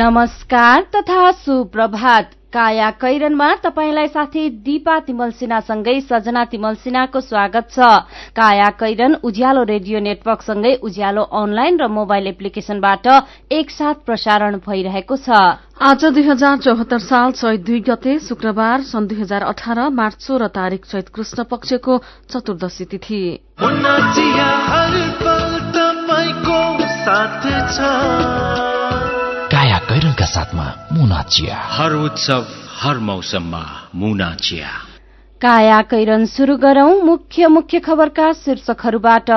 नमस्कार तथा सुप्रभात। काया कैरनमा तपाईँलाई साथी दिपा तिमल सिन्हासँगै सजना तिमल सिन्हाको स्वागत छ। काया कैरन उज्यालो रेडियो नेटवर्कसँगै उज्यालो अनलाइन र मोबाइल एप्लिकेशनबाट एकसाथ प्रसारण भइरहेको छ। आज दुई हजार चौहत्तर साल चैत दुई गते शुक्रबार सन् दुई हजार अठार मार्च सोह्र तारीक चैत कृष्ण पक्षको चतुर्दशी तिथि। काया कैरनका साथमा मुना चिया। हर उत्सव हर मौसममा मुना चिया। काया कैरन शुरू गरौं मुख्य मुख्य खबरका शीर्षकहरूबाट।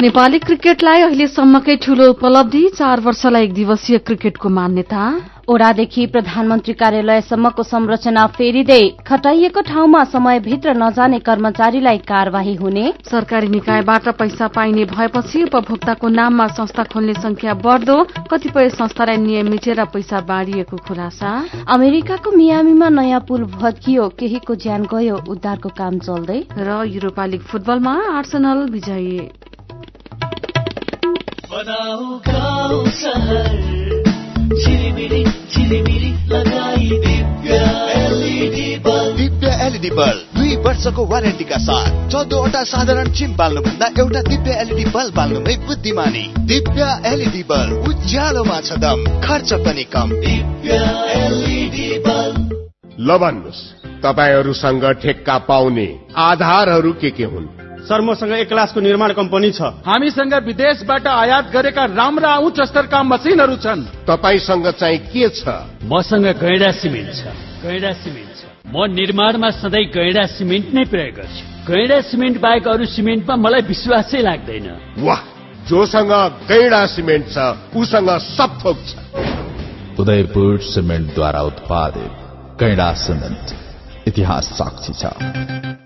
नेपाली क्रिकेटलाई अहिलेसम्मकै ठूलो उपलब्धि चार वर्षलाई एक दिवसीय क्रिकेटको मान्यता। ओडादेखि प्रधानमन्त्री कार्यालयसम्मको संरचना फेरिँदै खटाइएको ठाउँमा समयभित्र नजाने कर्मचारीलाई कार्यवाही हुने। सरकारी निकायबाट पैसा पाइने भएपछि उपभोक्ताको नाममा संस्था खोल्ने संख्या बढ़दो कतिपय संस्थालाई नियम मिचेर पैसा बाँडिएको खुलासा। अमेरिकाको मियामीमा नयाँ पुल भत्कियो केहीको ज्यान गयो उद्धारको काम चल्दै। र युरोपा लिग फुटबलमा आर्सनल विजयी। दिव्य एलइडी बल्ब दुई वर्षको वारेन्टीका साथ चौधवटा साधारण चिम बाल्नुभन्दा एउटा दिव्य एलइडी बल्ब बाल्नुमै बुद्धिमानी। दिव्य एलइडी बल्ब उज्यालोमा छ दम खर्च पनि कम। ल भन्नुहोस् तपाईँहरूसँग ठेक्का पाउने आधारहरू के के हुन्? सर मसँग एक क्लासको निर्माण कम्पनी छ। हामीसँग विदेशबाट आयात गरेका राम्रा उच्च स्तरका मसिनहरू छन्। तपाईँसँग चाहिँ के छ? मसँग गैडा सिमेन्ट छ। गैडा सिमेन्ट छ। म निर्माणमा सधैँ गैडा सिमेन्ट नै प्रयोग गर्छु। गैडा सिमेन्ट बाहेक अरू सिमेन्टमा मलाई विश्वासै लाग्दैन। वाह! जोसँग गैडा सिमेन्ट छ उसँग सब थोक छ। उदयपुर सिमेन्टद्वारा उत्पादित कैडा सिमेन्ट इतिहास साक्षी छ।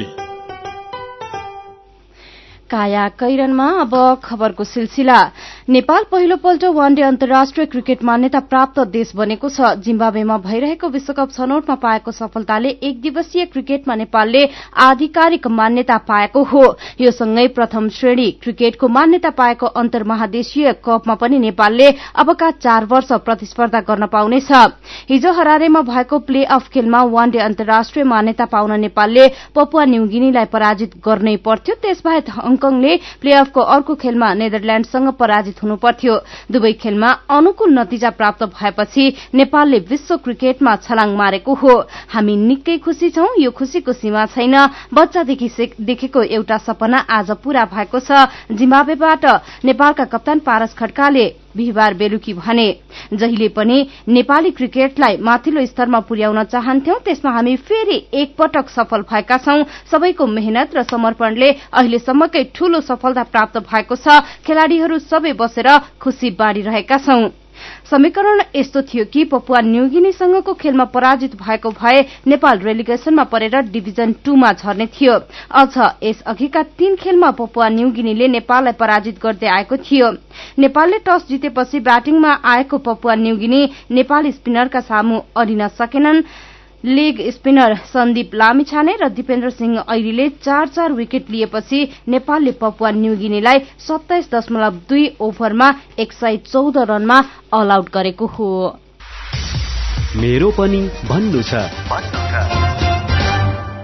काया कैरनमा अब खबरको सिलसिला। नेपाल पहिलो पल्ट वान डे अन्तर्राष्ट्रिय क्रिकेट मान्यता प्राप्त देश बनेको छ। जिम्बावेमा भइरहेको विश्वकप छनौटमा पाएको सफलताले एक दिवसीय क्रिकेटमा नेपालले आधिकारिक मान्यता पाएको हो। यो सँगै प्रथम श्रेणी क्रिकेटको मान्यता पाएको अन्तर्महादेशीय कपमा पनि नेपालले अबका चार वर्ष प्रतिस्पर्धा गर्न पाउनेछ। हिजो हरारेमा भएको प्ले अफ खेलमा वान डे अन्तर्राष्ट्रिय मान्यता पाउन नेपालले पपुवा न्यूगिनीलाई पराजित गर्नै पर्थ्यो। त्यसबाहेक हङकङले प्ले अफको अर्को खेलमा नेदरल्याण्डसँग पराजित हुनुपर्थ्यो। दुवै खेलमा अनुकूल नतिजा प्राप्त भएपछि नेपालले विश्व क्रिकेटमा छलाङ मारेको हो। हामी निकै खुशी छौं यो खुशीको सीमा छैन। बच्चादेखि देखेको एउटा सपना आज पूरा भएको छ। जिम्बावेबाट नेपालका कप्तान पारस खड्काले बिहिबार बेलुकी भने। जहिले पनि नेपाली क्रिकेटलाई माथिल्लो स्तरमा पुर्याउन चाहन्थ्यौं त्यसमा हामी फेरि एकपटक सफल भएका छौं। सबैको मेहनत र समर्पणले अहिलेसम्मकै ठूलो सफलता प्राप्त भएको छ। खेलाड़ीहरू सबै बसेर खुशी बाँडिरहेका छौं। समीकरण यस्तो थियो कि पपुवा न्युगिनीसँगको खेलमा पराजित भएको भए नेपाल रेलिगेशनमा परेर डिभिजन टूमा झर्ने थियो। अझ यस अघिका तीन खेलमा पपुवा न्युगिनीले नेपाललाई पराजित गर्दै आएको थियो। नेपालले टस जितेपछि ब्याटिङमा आएको पपुवा न्युगिनी नेपाली स्पिनरका सामु अडिन सकेनन्। लेग स्पिनर सन्दीप लामिछाने र दिपेन्द्र सिंह ऐरीले चार चार विकेट लिएपछि नेपालले पपुवा न्युगिनीलाई सत्ताइस दशमलव दुई ओभरमा एक सय चौध रनमा अल आउट गरेको हो। मेरो पनि भन्नु छ।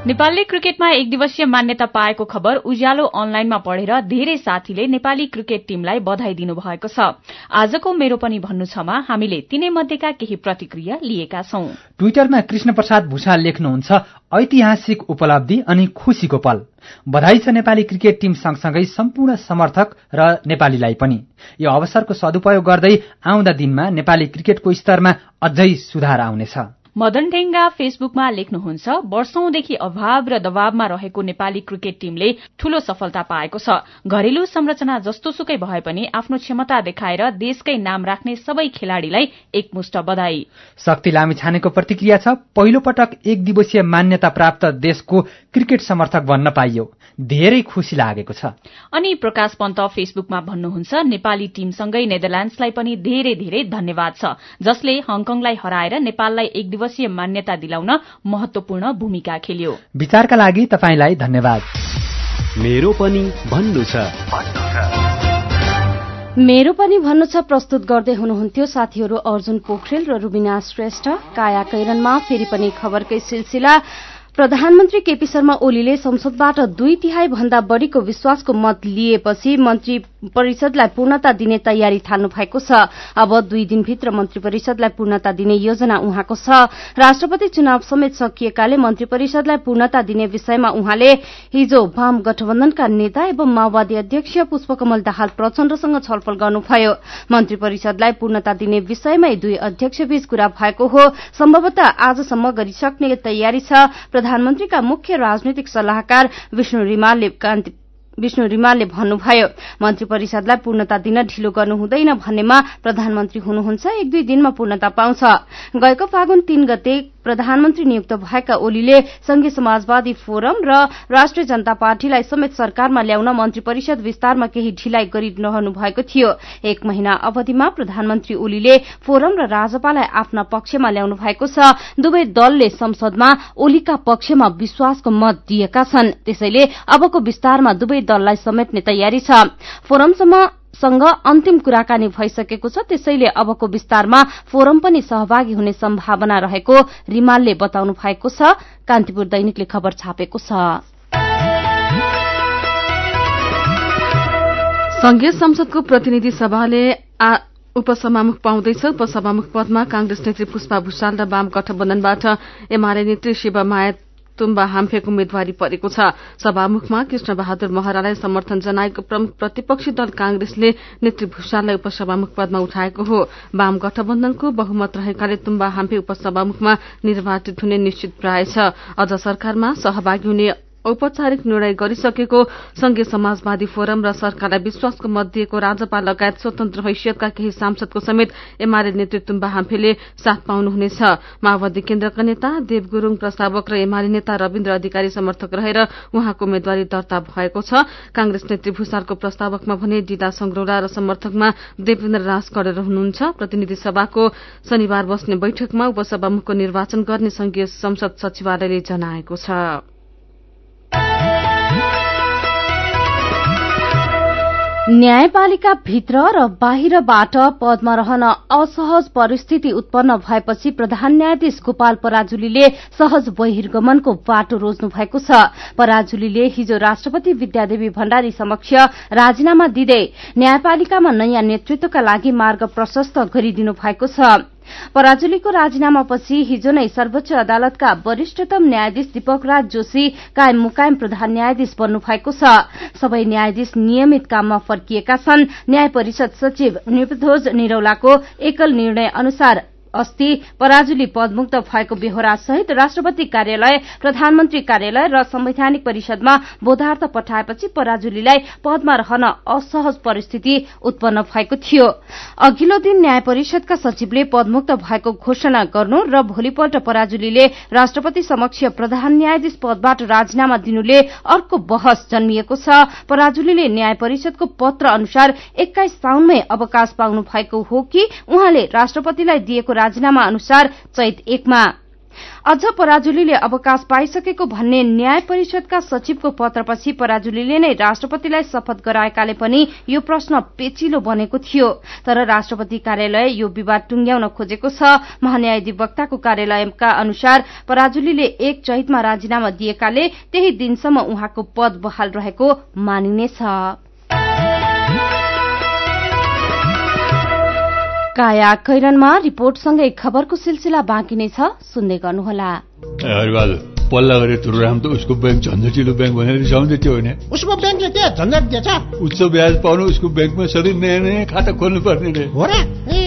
नेपालले क्रिकेटमा एक दिवसीय मान्यता पाएको खबर उज्यालो अनलाइनमा पढेर धेरै साथीले नेपाली क्रिकेट टीमलाई बधाई दिनुभएको छ। आजको मेरो पनि भन्नु छमा हामीले तिनै मध्येका केही प्रतिक्रिया लिएका छौं। ट्विटरमा कृष्ण प्रसाद भूषाल लेख्नुहुन्छ ऐतिहासिक उपलब्धि अनि खुशीको पल। बधाई छ नेपाली क्रिकेट टीम सँगसँगै सम्पूर्ण समर्थक र नेपालीलाई पनि। यो अवसरको सदुपयोग गर्दै आउँदा दिनमा नेपाली क्रिकेटको स्तरमा अझै सुधार आउनेछ। मदन ढेङ्गा फेसबुकमा लेख्नुहुन्छ वर्षौंदेखि अभाव र दबावमा रहेको नेपाली क्रिकेट टीमले ठूलो सफलता पाएको छ। घरेलु संरचना जस्तो सुकै भए पनि आफ्नो क्षमता देखाएर देशकै नाम राख्ने सबै खेलाड़ीलाई एकमुष्ट बधाई। शक्ति लामी छानेको प्रतिक्रिया छ। पहिलो पटक एक दिवसीय मान्यता प्राप्त देशको क्रिकेट समर्थक बन्न पाइयो। धेरै खुशी लागेको छ। अनि प्रकाश पन्त फेसबुकमा भन्नुहुन्छ नेपाली टीमसँगै नेदरल्याण्ड्सलाई पनि धेरै धेरै धन्यवाद छ जसले हङकङलाई हराएर नेपाललाई एक दिवसीय मान्यता दिलाउन महत्वपूर्ण भूमिका खेल्यो। विचारका लागि तपाईँलाई धन्यवाद। मेरो पनि भन्नु छ। मेरो पनि भन्नु छ प्रस्तुत गर्दै हुनुहुन्थ्यो साथीहरू अर्जुन पोखरेल र रुबिना श्रेष्ठ। काया कैरनमा फेरि पनि खबरकै सिलसिला। प्रधानमन्त्री केपी शर्मा ओलीले संसदबाट दुई तिहाई भन्दा बढ़ीको विश्वासको मत लिएपछि मन्त्री परिषदलाई पूर्णता दिने तयारी थाल्नु भएको छ। अब दुई दिनभित्र मन्त्री परिषदलाई पूर्णता दिने योजना उहाँको छ। राष्ट्रपति चुनाव समेत सकिएकाले मन्त्री परिषदलाई पूर्णता दिने विषयमा उहाँले हिजो वाम गठबन्धनका नेता एवं माओवादी अध्यक्ष पुष्पकमल दाहाल प्रचण्डसँग छलफल गर्नुभयो। मन्त्री परिषदलाई पूर्णता दिने विषयमै दुई अध्यक्षबीच कुरा भएको हो। सम्भवतः आजसम्म गरिसक्ने तयारी छ। प्रधानमन्त्रीका मुख्य राजनैतिक सल्लाहकार विष्णु रिमालले विष्णु रिमालले भन्नुभयो मन्त्री परिषदलाई पूर्णता दिन ढिलो गर्नु हुँदैन भन्नेमा प्रधानमन्त्री हुनुहुन्छ एक दुई दिनमा पूर्णता पाउँछ। गएको फागुन तीन गते प्रधानमन्त्री नियुक्त भएका ओलीले संघीय समाजवादी फोरम र राष्ट्रिय जनता पार्टीलाई समेत सरकारमा ल्याउन मन्त्री परिषद विस्तारमा केही ढिलाइ गरिरहनु भएको थियो। एक महिना अवधिमा प्रधानमन्त्री ओलीले फोरम र राजपालाई आफ्ना पक्षमा ल्याउनु भएको छ। दुवै दलले संसदमा ओलीका पक्षमा विश्वासको मत दिएका छन्। त्यसैले अबको विस्तारमा दुवै दललाई समेट्ने तयारी छ। फोरमसम्म सँग अन्तिम कुराकानी भइसकेको छ। त्यसैले अबको विस्तारमा फोरम पनि सहभागी हुने सम्भावना रहेको रिमालले बताउनु भएको छ। कान्तिपुर दैनिकले खबर छापेको छ। संघीय संसदको प्रतिनिधि सभाले उपसभामुख पाउँदैछ। उपसभामुख पदमा कांग्रेस नेत्री पुष्पा भूषाल र वाम गठबन्धनबाट एमाले नेत्री शिवमाया तुम्बा हाम्फेको उम्मेद्वारी परेको छ। सभामुखमा कृष्ण बहादुर महरालाई समर्थन जनाएको प्रमुख प्रतिपक्षी दल कांग्रेसले नेत्री भूषाललाई उपसभामुख पदमा उठाएको हो। वाम गठबन्धनको बहुमत रहेकाले तुम्बा हाम्फे उपसभामुखमा निर्वाचित हुने निश्चित प्राय छ। अझ सरकारमा सहभागी हुने औपचारिक निर्णय गरिसकेको संघीय समाजवादी फोरम र सरकारलाई विश्वासको मत दिएको राजपाल लगायत स्वतन्त्र हैसियतका केही सांसदको समेत एमाले नेतृत्व हाम्फेले साथ पाउनुहुनेछ। माओवादी केन्द्रका नेता देव गुरूङ प्रस्तावक र एमाले नेता रविन्द्र अधिकारी समर्थक रहेर उहाँको उम्मेद्वारी दर्ता भएको छ। कांग्रेस नेत्री भूषालको प्रस्तावकमा भने डिदा संग्रौला र समर्थकमा देवेन्द्र राज कडेर हुनुहुन्छ प्रतिनिधि सभाको शनिबार बस्ने बैठकमा उपसभामुखको निर्वाचन गर्ने संघीय संसद सचिवालयले जनाएको छ। न्यायपालिका भित्र र बाहिरबाट पदमा रहन असहज परिस्थिति उत्पन्न भएपछि प्रधान न्यायाधीश गोपाल पराजुलीले सहज बहिर्गमनको बाटो रोज्नु भएको छ। पराजुलीले हिजो राष्ट्रपति विद्यादेवी भण्डारी समक्ष राजीनामा दिँदै न्यायपालिकामा नयाँ नेतृत्वका लागि मार्ग प्रशस्त गरिदिनु भएको छ। पराजुलीको राजीनामापछि हिजो नै सर्वोच्च अदालतका वरिष्ठतम न्यायाधीश दीपक राज जोशी कायम मुकायम प्रधान न्यायाधीश बन्नु भएको छ। सबै न्यायाधीश नियमित काममा फर्किएका छन्। न्याय परिषद सचिव निपध्वज निरौलाको एकल निर्णय अनुसार अस्ति पराजुली पदमुक्त भएको बेहोरा सहित राष्ट्रपति कार्यालय प्रधानमन्त्री कार्यालय र संवैधानिक परिषदमा बोधार्थ पठाएपछि पराजुलीलाई पदमा रहन असहज परिस्थिति उत्पन्न भएको थियो। अघिल्लो दिन न्याय परिषदका सचिवले पदमुक्त भएको घोषणा गर्नु र भोलिपल्ट पराजुलीले राष्ट्रपति समक्ष प्रधान न्यायाधीश पदबाट राजीनामा दिनुले अर्को बहस जन्मिएको छ। पराजुलीले न्याय परिषदको पत्र अनुसार एक्काइस साउनमै अवकाश पाउनु भएको हो कि उहाँले राष्ट्रपतिलाई दिएको राजीनामा अनुसार चैत एकमा। अझ पराजुलीले अवकाश पाइसकेको भन्ने न्याय परिषदका सचिवको पत्रपछि पराजुलीले नै राष्ट्रपतिलाई शपथ गराएकाले पनि यो प्रश्न पेचिलो बनेको थियो। तर राष्ट्रपति कार्यालय यो विवाद टुंग्याउन खोजेको छ। महान्यायाधिवक्ताको कार्यालयका अनुसार पराजुलीले एक चैतमा राजीनामा दिएकाले त्यही दिनसम्म उहाँको पद बहाल रहेको मानिनेछ। काया कैरनमा रिपोर्टसँगै खबरको सिलसिला बाँकी नै छ। सुन्दै गर्नुहोला। पल्ला गरेर तुरुराम त उसको ब्याङ्क झन्झटिलो ब्याङ्क भनेर रिसाउँदै थियो भने उसको ब्याङ्कले के झन्झट दिएछ। उच्च ब्याज पाउनु उसको ब्याङ्कमा सधैँ नयाँ नयाँ खाता खोल्नु पर्ने रे। हो र?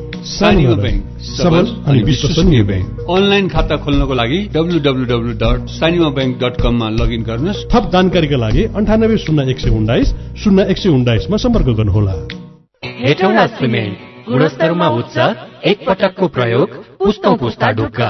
सानीमा ब्याङ्क सबल अनि विश्वसनीय ब्याङ्क अनलाइन खाता खोल्नको लागि W dot Sanima bank dot कममा लगइन गर्नुहोस्। थप जानकारीका लागि अन्ठानब्बे शून्य एक सय उन्नाइस शून्य एक सय उन्नाइसमा सम्पर्क गर्नुहोला। हेटौँडा सिमेन्ट गुणस्तरमा उच्च एक पटकको प्रयोग पुस्तौँ पुस्ता ढुक्का।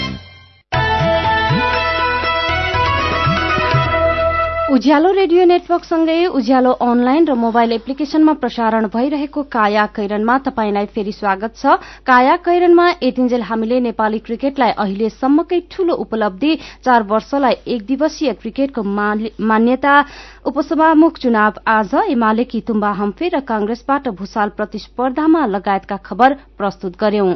उज्यालो रेडियो नेटवर्कसँगै उज्यालो अनलाइन र मोबाइल एप्लिकेशनमा प्रसारण भइरहेको काया कैरनमा तपाईंलाई फेरि स्वागत छ। काया कैरनमा यतिन्जेल हामीले नेपाली क्रिकेटलाई अहिलेसम्मकै ठूलो उपलब्धि चार वर्षलाई एक दिवसीय क्रिकेटको मान्यता उपसभामुख चुनाव आज एमालेकी तुम्बा हम्फे र कांग्रेसबाट भूषाल प्रतिस्पर्धामा लगायतका खबर प्रस्तुत गर्यौं।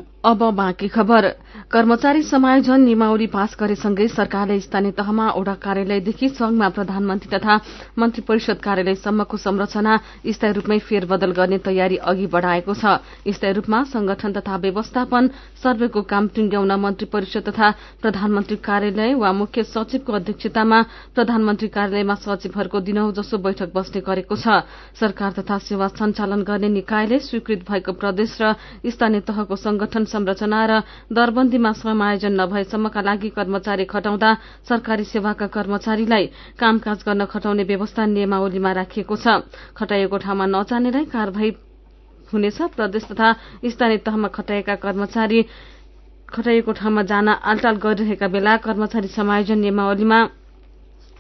कर्मचारी समायोजन नियमावली पास गरेसँगै सरकारले स्थानीय तहमा ओडा कार्यालयदेखि संघमा प्रधानमन्त्री तथा मन्त्री परिषद कार्यालयसम्मको संरचना स्थायी रूपमै फेरबदल गर्ने तयारी अघि बढ़ाएको छ। स्थायी रूपमा संगठन तथा व्यवस्थापन सर्वेको काम टुंग्याउन मन्त्री परिषद तथा प्रधानमन्त्री कार्यालय वा मुख्य सचिवको अध्यक्षतामा प्रधानमन्त्री कार्यालयमा सचिवहरूको दिनौ जसो बैठक बस्ने गरेको छ। सरकार तथा सेवा सञ्चालन गर्ने निकायले स्वीकृत भएको प्रदेश र स्थानीय तहको संगठन संरचना र दरबन्दीमा समायोजन नभएसम्मका लागि कर्मचारी खटाउँदा सरकारी सेवाका कर्मचारीलाई कामकाज गर्न खटाउने व्यवस्था नियमावलीमा राखिएको छ। खटाइएको ठाउँमा नजानेलाई कार्यवाही हुनेछ। प्रदेश तथा स्थानीय तहमा खटाएका कर्मचारी खटाइएको ठाउँमा जान आलटाल गरिरहेका बेला कर्मचारी समायोजन नियमावलीमा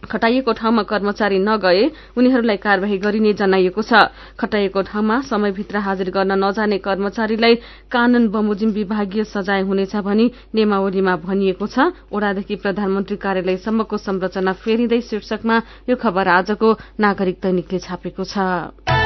खटाइएको ठाउँमा कर्मचारी नगए उनीहरूलाई कार्यवाही गरिने जनाइएको छ। खटाइएको ठाउँमा समयभित्र हाजिर गर्न नजाने कर्मचारीलाई कानून बमोजिम विभागीय सजाय हुनेछ भनी नियमावलीमा भनिएको छ। ओडादेखि प्रधानमन्त्री कार्यालयसम्मको संरचना फेरिँदै शीर्षकमा यो खबर आजको नागरिक दैनिकले छापेको छ।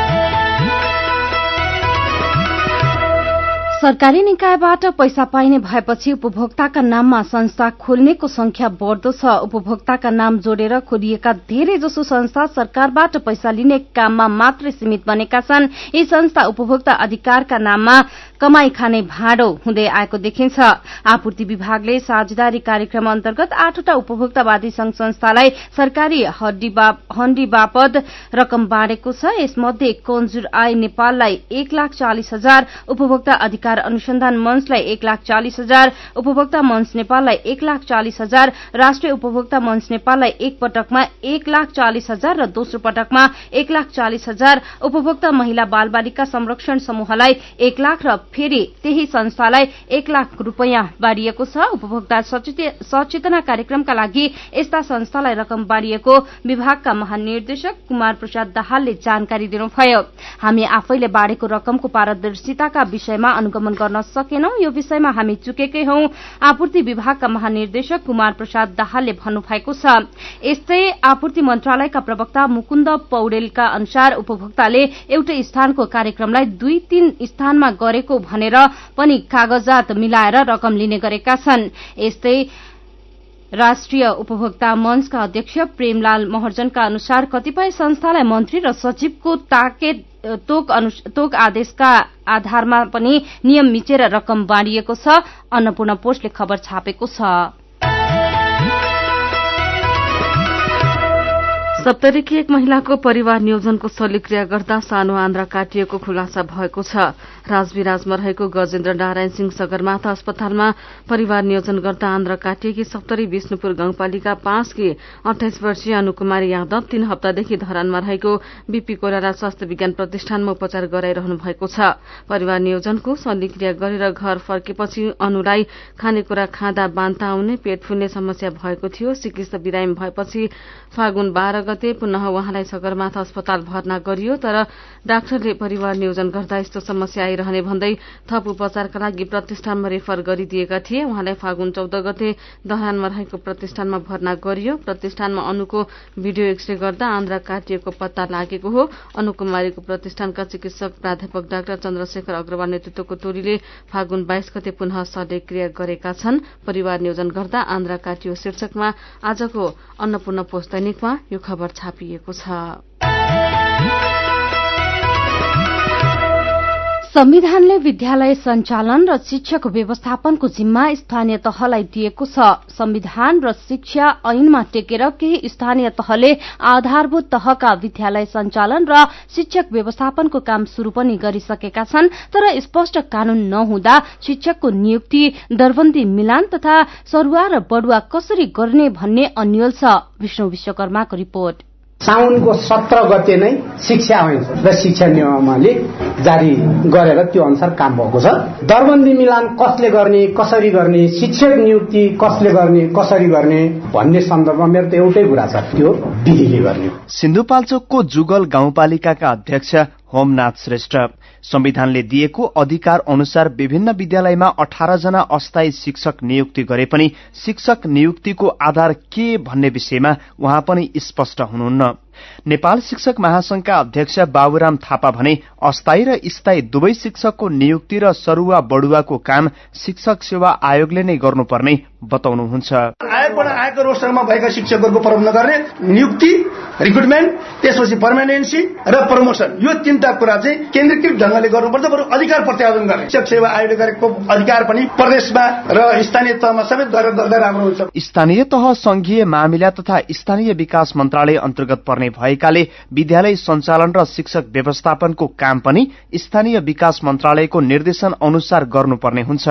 सरकारी निकायबाट पैसा पाइने भएपछि उपभोक्ताका नाममा संस्था खोल्नेको संख्या बढ़दो छ। उपभोक्ताका नाम जोडेर खोलिएका धेरै जसो संस्था सरकारबाट पैसा लिने काममा मात्रै सीमित बनेका छन्। यी संस्था उपभोक्ता अधिकारका नाममा कमाई खाने भाँडो हुँदै आएको देखिन्छ। आपूर्ति विभागले साझेदारी कार्यक्रम अन्तर्गत आठवटा उपभोक्तावादी संघ संस्थालाई सरकारी हण्डी बापद रकम बाँडेको छ। यसमध्ये कन्जुर आय नेपाललाई एक लाख चालिस हजार उपभोक्ता अधिकार अनुसन्धान मंचलाई एक लाख चालिस हजार उपभोक्ता मंच नेपाललाई एक लाख चालिस हजार राष्ट्रिय उपभोक्ता मंच नेपाललाई एक पटकमा एक लाख चालिस हजार र दोस्रो पटकमा एक लाख चालिस हजार उपभोक्ता महिला बाल बालिका संरक्षण समूहलाई एक लाख र फेरि त्यही संस्थालाई एक लाख रूपियाँ बाँडिएको छ। उपभोक्ता सचेतना कार्यक्रमका लागि यस्ता संस्थालाई रकम बाँडिएको विभागका महानिर्देशक कुमार प्रसाद दाहालले जानकारी दिनुभयो। हामी आफैले बाँडेको रकमको पारदर्शिताका विषयमा आगमन गर्न सकेनौं। यो विषयमा हामी चुकेकै हौं। आपूर्ति विभागका महानिर्देशक कुमार प्रसाद दाहालले भन्नुभएको छ। यस्तै आपूर्ति मन्त्रालयका प्रवक्ता मुकुन्द पौडेलका अनुसार उपभोक्ताले एउटै स्थानको कार्यक्रमलाई दुई तीन स्थानमा गरेको भनेर पनि कागजात मिलाएर रकम लिने गरेका छन्। राष्ट्रिय उपभोक्ता मंचका अध्यक्ष प्रेमलाल महर्जनका अनुसार कतिपय संस्थालाई मन्त्री र सचिवको तोक आदेशका आधारमा पनि नियम मिचेर रकम बाँडिएको छ। अन्नपूर्ण पोस्टले खबर छापेको छ। सप्तरीकी एक महिलाको परिवार नियोजनको शल्यक्रिया गर्दा सानो आन्द्रा काटिएको खुलासा भएको छ। राजविराजमा रहेको गजेन्द्र नारायण सिंह सगरमाथा अस्पतालमा परिवार नियोजन गर्दा आन्द्रा काटिएकी सप्तरी विष्णुपुर गाउँपालिका पाँचकी अठाइस वर्षीय अनुकुमारी यादव तीन हप्तादेखि धरानमा रहेको बीपी कोइराला स्वास्थ्य विज्ञान प्रतिष्ठानमा उपचार गराइरहनु भएको छ। परिवार नियोजनको शल्यक्रिया गरेर घर फर्केपछि अनुलाई खानेकुरा खाँदा बान्ता आउने पेट फुल्ने समस्या भएको थियो। चिकित्सा बिरामी भएपछि फागुन बाह्र गते पुनः उहाँलाई सगरमाथा अस्पताल भर्ना गरियो तर डाक्टरले परिवार नियोजन गर्दा यस्तो समस्या आइरहने भन्दै थप उपचारका लागि प्रतिष्ठानमा रेफर गरिदिएका थिए। उहाँलाई फागुन चौध गते दहानमा रहेको प्रतिष्ठानमा भर्ना गरियो। प्रतिष्ठानमा अनुको भिडियो एक्सरे गर्दा आन्द्रा काटिएको पत्ता लागेको हो। अनुकुमारीको प्रतिष्ठानका चिकित्सक प्राध्यापक डाक्टर चन्द्रशेखर अग्रवाल नेतृत्वको टोलीले फागुन बाइस गते पुनः शल्यक्रिया गरेका छन्। परिवार नियोजन गर्दा आन्द्रा काटियो शीर्षकमा आजको अन्नपूर्ण पोस्ट दैनिकमा यो खबर छापिएको छ। संविधानले विद्यालय सञ्चालन र शिक्षक व्यवस्थापनको जिम्मा स्थानीय तहलाई दिएको छ। संविधान र शिक्षा ऐनमा टेकेर केही स्थानीय तहले आधारभूत तहका विद्यालय सञ्चालन र शिक्षक व्यवस्थापनको काम शुरू पनि गरिसकेका छन् तर स्पष्ट कानून नहुँदा शिक्षकको नियुक्ति दरबन्दी मिलान तथा सरूवा र बढुवा कसरी गर्ने भन्ने अन्यल छ। विष्णु विश्वकर्माको रिपोर्ट। साउनको सत्र गते नै शिक्षा ऐन र शिक्षा नियमावली जारी गरेर त्यो अनुसार काम भएको छ। दरबन्दी मिलान कसले गर्ने कसरी गर्ने शिक्षक नियुक्ति कसले गर्ने कसरी गर्ने भन्ने सन्दर्भमा मेरो त एउटै कुरा छ त्यो विधिले गर्ने सिन्धुपाल्चोकको जुगल गाउँपालिकाका अध्यक्ष होमनाथ श्रेष्ठ संविधानले दिएको अधिकार अनुसार विभिन्न विद्यालयमा अठार जना अस्थायी शिक्षक नियुक्ति गरे पनि शिक्षक नियुक्तिको आधार के भन्ने विषयमा उहाँ पनि स्पष्ट हुनुहुन्न। नेपाल शिक्षक महासंघका अध्यक्ष बाबुराम थापा भने अस्थायी र स्थायी दुवै शिक्षकको नियुक्ति र सरूवा बढुवाको काम शिक्षक सेवा आयोगले नै गर्नुपर्ने बताउनुहुन्छ। आयोगबाट आएको रोस्टरमा भएका शिक्षकहरूको प्रबन्ध गर्ने नियुक्ति रिक्रुटमेन्ट त्यसपछि पर्मानेन्सी र प्रमोसन यो तीनटा कुरा चाहिँ केन्द्रीकृत ढंगले गर्नुपर्छ बरु अधिकार प्रत्यावर्तन गर्ने। शिक्षक सेवा आयोगले गरेको अधिकार पनि प्रदेशमा र स्थानीय तहमा समेत गरेर गर्दा राम्रो हुन्छ। स्थानीय तह संघीय मामिला तथा स्थानीय विकास मन्त्रालय अन्तर्गत पर्ने भएकाले विद्यालय सञ्चालन र शिक्षक व्यवस्थापनको काम पनि स्थानीय विकास मन्त्रालयको निर्देशन अनुसार गर्नुपर्ने हुन्छ।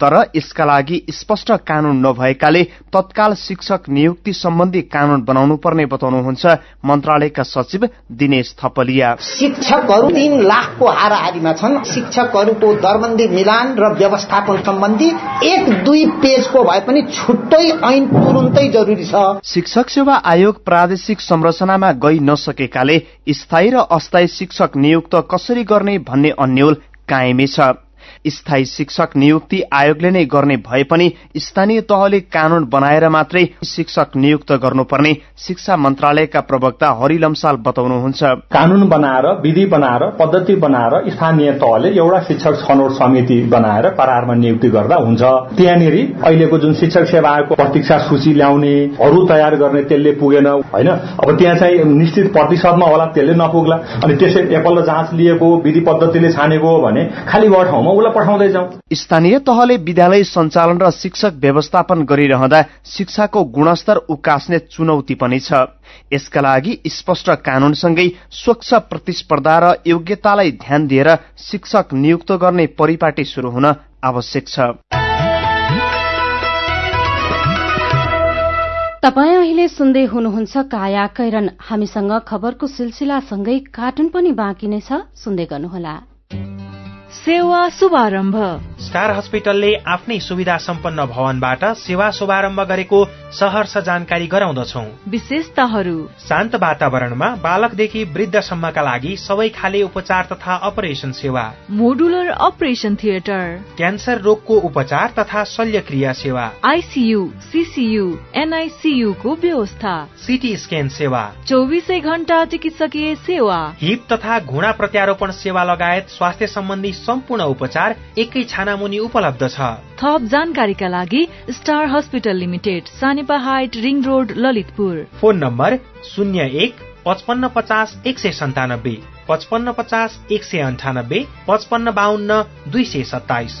तर यसका लागि स्पष्ट कानून नभएकाले तत्काल शिक्षक नियुक्ति सम्बन्धी कानून बनाउनु पर्ने बताउनुहुन्छ मन्त्रालयका सचिव दिनेश थपलिया। शिक्षकहरू तीन लाखको हाराहारीमा छन्। शिक्षकहरूको दरबन्दी मिलान र व्यवस्थापन सम्बन्धी एक दुई पेजको भए पनि छुट्टै ऐन तुरुन्तै जरुरी छ। शिक्षक सेवा आयोग प्रादेशिक संरचनामा गई नसकेकाले स्थायी र अस्थायी शिक्षक नियुक्त कसरी गर्ने भन्ने अन्यल कायमै छ। स्थायी शिक्षक नियुक्ति आयोगले नै गर्ने भए पनि स्थानीय तहले कानून बनाएर मात्रै शिक्षक नियुक्त गर्नुपर्ने शिक्षा मन्त्रालयका प्रवक्ता हरि लम्साल बताउनुहुन्छ। कानून बनाएर विधि बनाएर पद्धति बनाएर स्थानीय तहले एउटा शिक्षक छनौट समिति बनाएर करारमा नियुक्ति गर्दा हुन्छ। त्यहाँनिर अहिलेको जुन शिक्षक सेवाको प्रतीक्षा सूची ल्याउनेहरू तयार गर्ने त्यसले पुगेन होइन? अब त्यहाँ चाहिँ निश्चित प्रतिशतमा होला त्यसले नपुग्ला। अनि त्यसै एकल्लो जाँच लिएको विधि पद्धतिले छानेको भने खालि ठाउँमा उसलाई पठाउँदै जाउँ। स्थानीय तहले विद्यालय सञ्चालन र शिक्षक व्यवस्थापन गरिरहँदा शिक्षाको गुणस्तर उकास्ने चुनौती पनि छ। यसका लागि स्पष्ट कानूनसँगै स्वच्छ प्रतिस्पर्धा र योग्यतालाई ध्यान दिएर शिक्षक नियुक्त गर्ने परिपाटी शुरू हुन आवश्यक छ। तपाईँ अहिले सुन्दै हुनुहुन्छ काया कैरन। हामीसँग खबरको सिलसिलासँगै कार्टुन पनि बाँकी नै छ। सुन्दै गर्नुहोला। सेवा शुभारम्भ। स्टार हस्पिटलले आफ्नै सुविधा सम्पन्न भवनबाट सेवा शुभारम्भ गरेको सहर्ष जानकारी गराउँदछौ। विशेषताहरू। शान्त वातावरणमा बालकदेखि वृद्धसम्मका लागि सबै खाले उपचार तथा अपरेसन सेवा। Modular operation theatre. क्यान्सर रोगको उपचार तथा शल्यक्रिया सेवा। आइसियू सिसियू एनआइसियू को व्यवस्था। सिटी स्क्यान सेवा। चौबिसै घण्टा चिकित्सकीय सेवा। हिप तथा घुँडा प्रत्यारोपण सेवा लगायत स्वास्थ्य सम्बन्धी सम्पूर्ण उपचार एकै छानामुनि उपलब्ध छ। थप जानकारीका लागि star hospital limited Sanepa height ring road Lalitpur. Phone number शून्य एक पचपन्न पचास एक सय सन्तानब्बे पचपन्न पचास एक सय अन्ठानब्बे पचपन्न बाहन्न दुई सय सत्ताइस।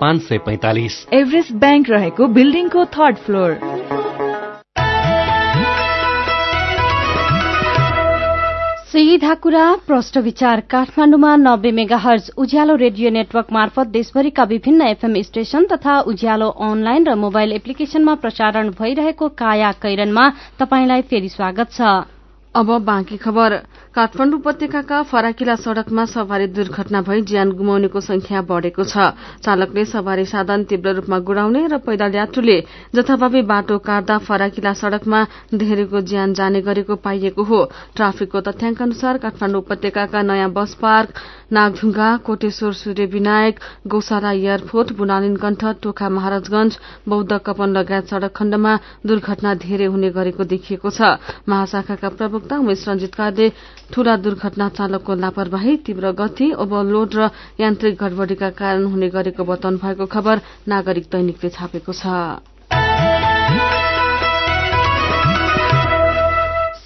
पाँच सय पैंतालिस। एभरेस्ट ब्याङ्क रहेको बिल्डिङको थर्ड फ्लोर। सीधा कुरा प्रष्ट विचार काठमाण्डुमा नब्बे mega hertz Ujyaalo radio network मार्फत देशभरिका विभिन्न एफएम स्टेशन तथा उज्यालो अनलाइन र मोबाइल एप्लिकेशनमा प्रसारण भइरहेको काया कैरनमा तपाईंलाई फेरि स्वागत छ। अब बाँकी खबर। काठमाडौँ उपत्यकाका फराकिला सड़कमा सवारी दुर्घटना भई ज्यान गुमाउनेको संख्या बढ़ेको छ। चालकले सवारी साधन तीव्र रूपमा गुडाउने र पैदल यात्रुले जथाभावी बाटो काट्दा फराकिला सड़कमा धेरैको ज्यान जाने गरेको पाइएको हो। ट्राफिकको तथ्याङ्क अनुसार काठमाडौँ उपत्यकाका नयाँ bus park Nagdhunga Koteshwor Surya Binayak Gaushala airport बुनालिन कण्ठ टोखा महाराजगंज बौद्ध कपन लगायत सड़क खण्डमा दुर्घटना धेरै हुने गरेको देखिएको छ। महाशाखाका प्रवक्ता उमेश रंजित कारले ठूला दुर्घटना चालकको लापरवाही तीव्र गति ओभरलोड र यान्त्रिक गडबडीका कारण हुने गरेको बताउनु भएको खबर नागरिक दैनिकले छापेको छ।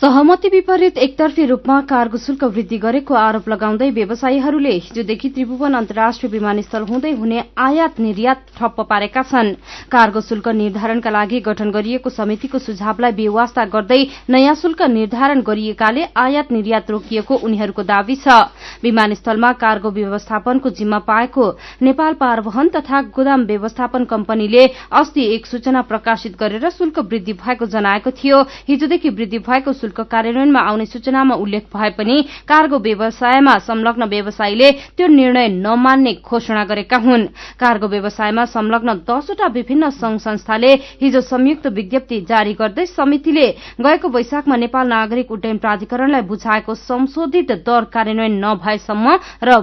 सहमति विपरीत एकतर्फी रूपमा कार्गो शुल्क वृद्धि गरेको आरोप लगाउँदै व्यवसायीहरूले हिजोदेखि त्रिभुवन अन्तर्राष्ट्रिय विमानस्थल हुँदै हुने आयात निर्यात ठप्प पारेका छन्। कार्गो शुल्क निर्धारणका लागि गठन गरिएको समितिको सुझावलाई बेवास्ता गर्दै नयाँ शुल्क निर्धारण गरिएकाले आयात निर्यात रोकिएको उनीहरूको दावी छ। विमानस्थलमा कार्गो व्यवस्थापनको जिम्मा पाएको नेपाल पारवहन तथा गोदाम व्यवस्थापन कम्पनीले अस्ति एक सूचना प्रकाशित गरेर शुल्क वृद्धि भएको जनाएको थियो। हिजोदेखि वृद्धि भएको शुल्क कार्यान्वयनमा आउने सूचनामा उल्लेख भए पनि कार्गो व्यवसायमा संलग्न व्यवसायीले त्यो निर्णय नमान्ने घोषणा गरेका हुन्। कार्गो व्यवसायमा संलग्न दसवटा विभिन्न संघ संस्थाले हिजो संयुक्त विज्ञप्ति जारी गर्दै समितिले गएको वैशाखमा नेपाल नागरिक उड्डयन प्राधिकरणलाई बुझाएको संशोधित दर कार्यान्वयन नभएसम्म र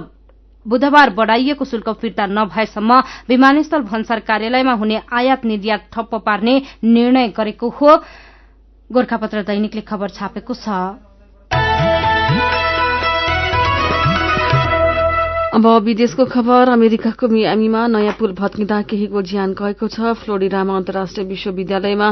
बुधबार बढ़ाइएको शुल्क फिर्ता नभएसम्म विमानस्थल भन्सार कार्यालयमा हुने आयात निर्यात ठप्प पार्ने निर्णय गरेको हो। गोर्खापत्र दैनिकले खबर छापेको छ। अब विदेशको खबर अमेरिकाको मियामीमा नयाँ पुल भत्किँदा केहीको ज्यान गएको छ। फ्लोरिडामा अन्तर्राष्ट्रिय विश्वविद्यालयमा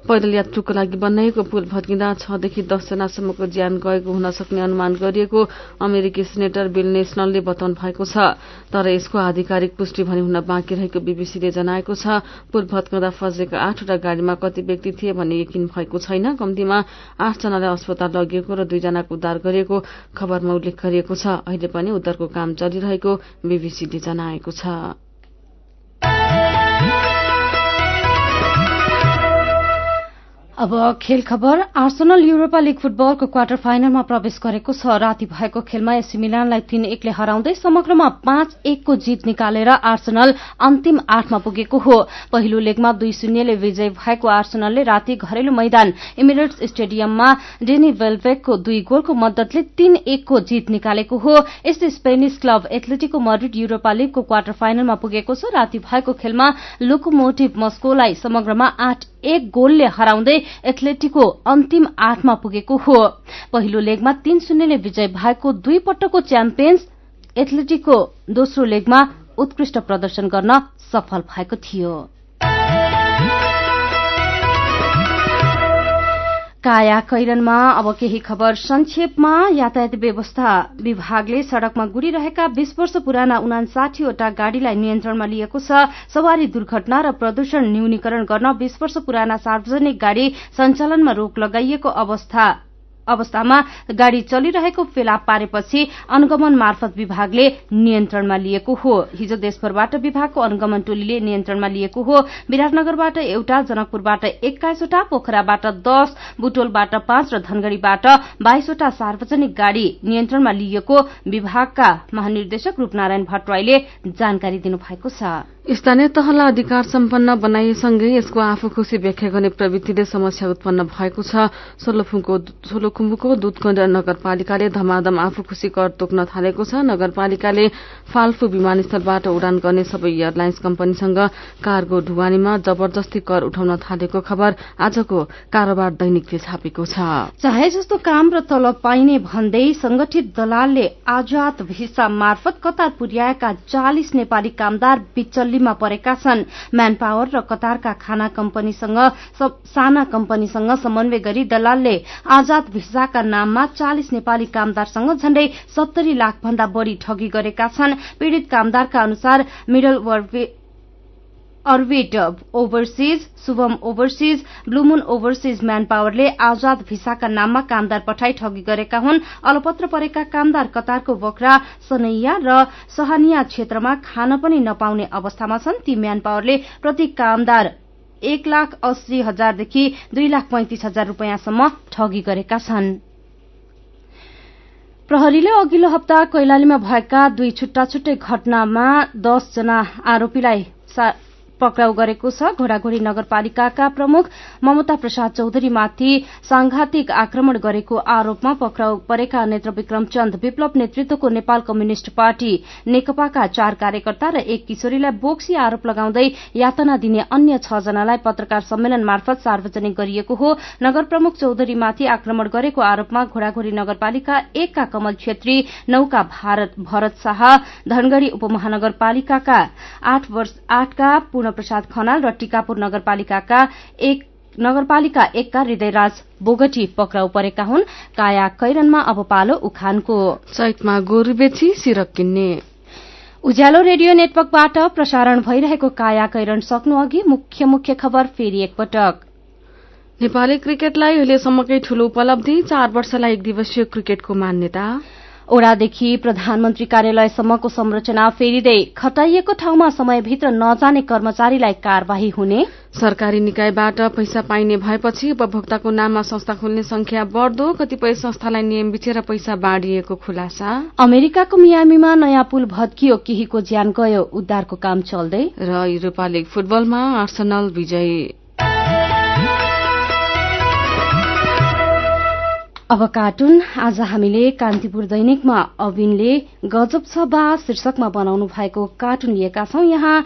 पैदल यात्रुको लागि बनाइएको पुल भत्किँदा छदेखि दसजनासम्मको ज्यान गएको हुन सक्ने अनुमान गरिएको अमेरिकी सेनेटर बिल नेशनलले बताउनु भएको छ। तर यसको आधिकारिक पुष्टि भने हुन बाँकी रहेको बीबीसीले जनाएको छ। पुल भत्काउँदा फसेका आठवटा गाड़ीमा कति व्यक्ति थिए भन्ने यकिन भएको छैन। कम्तीमा आठजनालाई अस्पताल लगिएको र दुईजनाको उद्धार गरिएको खबरमा उल्लेख गरिएको छ। अहिले पनि उद्धारको काम चलिरहेको बीबीसीले जनाएको छ। अब खेल खबर आर्सनल युरोपा लीग फुटबलको क्वार्टर फाइनलमा प्रवेश गरेको छ। राति भएको खेलमा एसी मिलानलाई तीन एकले हराउँदै समग्रमा पाँच एकको जीत निकालेर आर्सनल अन्तिम आठमा पुगेको हो। पहिलो लेगमा दुई शून्यले विजय भएको आर्सनलले राति घरेलु मैदान इमिरेट्स स्टेडियममा डेनी वेल्वेकको दुई गोलको मद्दतले तीन एकको जीत निकालेको हो। यस्तै Spanish club Atletico Madrid Europa लीगको क्वार्टर फाइनलमा पुगेको छ। राति भएको खेलमा लोकोमोटिभ मस्कोलाई समग्रमा आठ एक गोलले हराउँदै एथलेटिको अन्तिम आठमा पुगेको हो। पहिलो लेगमा तीन शून्यले विजय भएको दुई पटकको च्याम्पियन्स एथलेटिको दोस्रो लेगमा उत्कृष्ट प्रदर्शन गर्न सफल भएको थियो। काया कैरनमा अब केही खबर संक्षेपमा यातायात व्यवस्था विभागले सड़कमा गुडिरहेका बीस वर्ष पुराना उनासाठीवटा गाड़ीलाई नियन्त्रणमा लिएको छ। सवारी दुर्घटना र प्रदूषण न्यूनीकरण गर्न बीस वर्ष पुराना सार्वजनिक गाड़ी सञ्चालनमा रोक लगाइएको अवस्था अवस्थामा गाड़ी चलिरहेको फेला पारेपछि अनुगमन मार्फत विभागले नियन्त्रणमा लिएको हो। हिजो देशभरबाट विभागको अनुगमन टोलीले नियन्त्रणमा लिएको हो। विराटनगरबाट एउटा जनकपुरबाट एक्काइसवटा पोखराबाट दश बुटोलबाट पाँच र धनगढ़ीबाट बाइसवटा सार्वजनिक गाड़ी नियन्त्रणमा लिइएको विभागका महानिर्देशक रूपनारायण भट्टराईले जानकारी दिनुभएको छ। स्थानीय तहलाई अधिकार सम्पन्न बनाइएसँगै यसको आफू खुशी व्याख्या गर्ने प्रवृत्तिले समस्या उत्पन्न भएको छ। सोलुखुम्बुको दुधकण्ड नगरपालिकाले धमाधम आफू खुशी कर तोक्न थालेको छ। नगरपालिकाले फाल्फु विमानस्थलबाट उडान गर्ने सबै एयरलाइन्स कम्पनीसँग कार्गो ढुवानीमा जबरजस्ती कर उठाउन थालेको खबर आजको कारोबार दैनिकले छापेको छ। चाहे जस्तो काम र तलब पाइने भन्दै संगठित दलालले आजाद भिसा मार्फत कतार पुर्याएका चालिस नेपाली कामदार बिचल्लीमा परेका छन्। म्यान पावर र कतारका खाना कम्पनीसँग साना कम्पनीसँग समन्वय गरी दलालले आजाद भिसाका नाममा चालिस नेपाली कामदारसँग झण्डै सत्तरी लाख भन्दा बढ़ी ठगी गरेका छन्। पीड़ित कामदारका अनुसार middle orbit overseas Shubham overseas blue moon overseas man पावरले आजाद भिसाका नाममा कामदार पठाई ठगी गरेका हुन्। अलपत्र परेका कामदार कतारको बकरा सनैया र सहानिया क्षेत्रमा खान पनि नपाउने अवस्थामा छन्। ती म्यान पावरले प्रति कामदार एक लाख अस्सी हजारदेखि दुई लाख पैंतिस हजार रूपियाँसम्म ठगी गरेका छन्। प्रहरीले अघिल्लो हप्ता कैलालीमा भएका दुई छुट्टा छुट्टै घटनामा दसजना आरोपीलाई पक्राउ गरेको छ। घोड़ाघोड़ी नगरपालिकाका प्रमुख ममता प्रसाद चौधरीमाथि सांघातिक आक्रमण गरेको आरोपमा पक्राउ परेका नेत्र विक्रम चन्द विप्लव नेतृत्वको नेपाल कम्युनिष्ट पार्टी नेकपाका चार कार्यकर्ता र एक किशोरीलाई बोक्सी आरोप लगाउँदै यातना दिने अन्य छ जनालाई पत्रकार सम्मेलन मार्फत सार्वजनिक गरिएको हो। नगर प्रमुख चौधरीमाथि आक्रमण गरेको आरोपमा घोड़ाघोड़ी नगरपालिका एकका कमल छेत्री नौका भरत शाह धनगढ़ी उपमहानगरपालिकाका आठका पूर्ण प्रसाद खनाल र टिकापुर नगरपालिकाका एक नगरपालिका एकका हृदयराज बोगटी पक्राउ परेका हुन्। काया कैरनमा अब पालो उखानको। चैतमा गोरु बेची सिरक किन्ने। उज्यालो रेडियो नेटवर्कबाट प्रसारण भइरहेको काया कैरन सक्नु अघि मुख्य मुख्य खबर फेरि एकपटक। नेपाली क्रिकेटलाई अहिलेसम्मकै ठूलो उपलब्धि चार वर्षलाई एक दिवसीय क्रिकेटको मान्यता। ओडादेखि प्रधानमन्त्री कार्यालयसम्मको संरचना फेरिँदै खटाइएको ठाउँमा समयभित्र नजाने कर्मचारीलाई कार्यवाही हुने। सरकारी निकायबाट पैसा पाइने भएपछि उपभोक्ताको नाममा संस्था खोल्ने संख्या बढ़दो कतिपय संस्थालाई नियम बिचेर पैसा बाँडिएको खुलासा। अमेरिकाको मियामीमा नयाँ पुल भत्कियो केहीको ज्यान गयो उद्धारको काम चल्दै। र युरोपा लीग फुटबलमा आर्सनल विजयी अब कार्टुन आज हामीले कान्तिपुर दैनिकमा अविनले गजब छ बा शीर्षकमा बनाउनु भएको कार्टुन लिएका छौं। यहाँ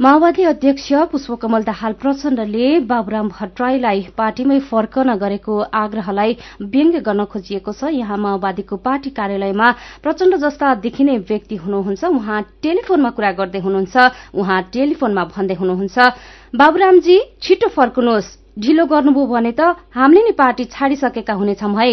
माओवादी अध्यक्ष पुष्पकमल दाहाल प्रचण्डले बाबुराम भट्टराईलाई पार्टीमै फर्कन गरेको आग्रहलाई व्यङ्ग्य गर्न खोजिएको छ। यहाँ माओवादीको पार्टी कार्यालयमा प्रचण्ड जस्ता देखिने व्यक्ति हुनुहुन्छ। उहाँ टेलिफोनमा कुरा गर्दै हुनुहुन्छ। उहाँ टेलिफोनमा भन्दै हुनुहुन्छ बाबुरामजी छिटो फर्कनुहोस्। ढिलो गर्नुभयो भने त हामीले नि पार्टी छाडिसकेका हुनेछौं है।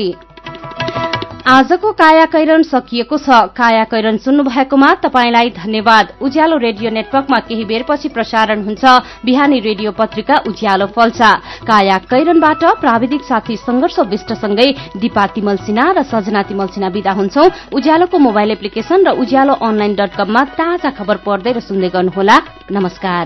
आजको काया कैरन सकिएको छ। काया कैरन सुन्नु भएकोमा तपाईंलाई धन्यवाद। उज्यालो रेडियो नेटवर्कमा केही बेरपछि प्रसारण हुन्छ। बिहानी रेडियो पत्रिका उज्यालो फल्सा। काया कैरनबाट प्राविधिक साथी संघर्ष विष्टसँगै दिपा तिमल सिन्हा र सजना तिमल सिन्हा विदा हुन्छौ। उज्यालोको मोबाइल एप्लिकेशन र उज्यालो अनलाइन डट कममा ताजा खबर पढ्दै र सुन्दै गर्नुहोला। नमस्कार।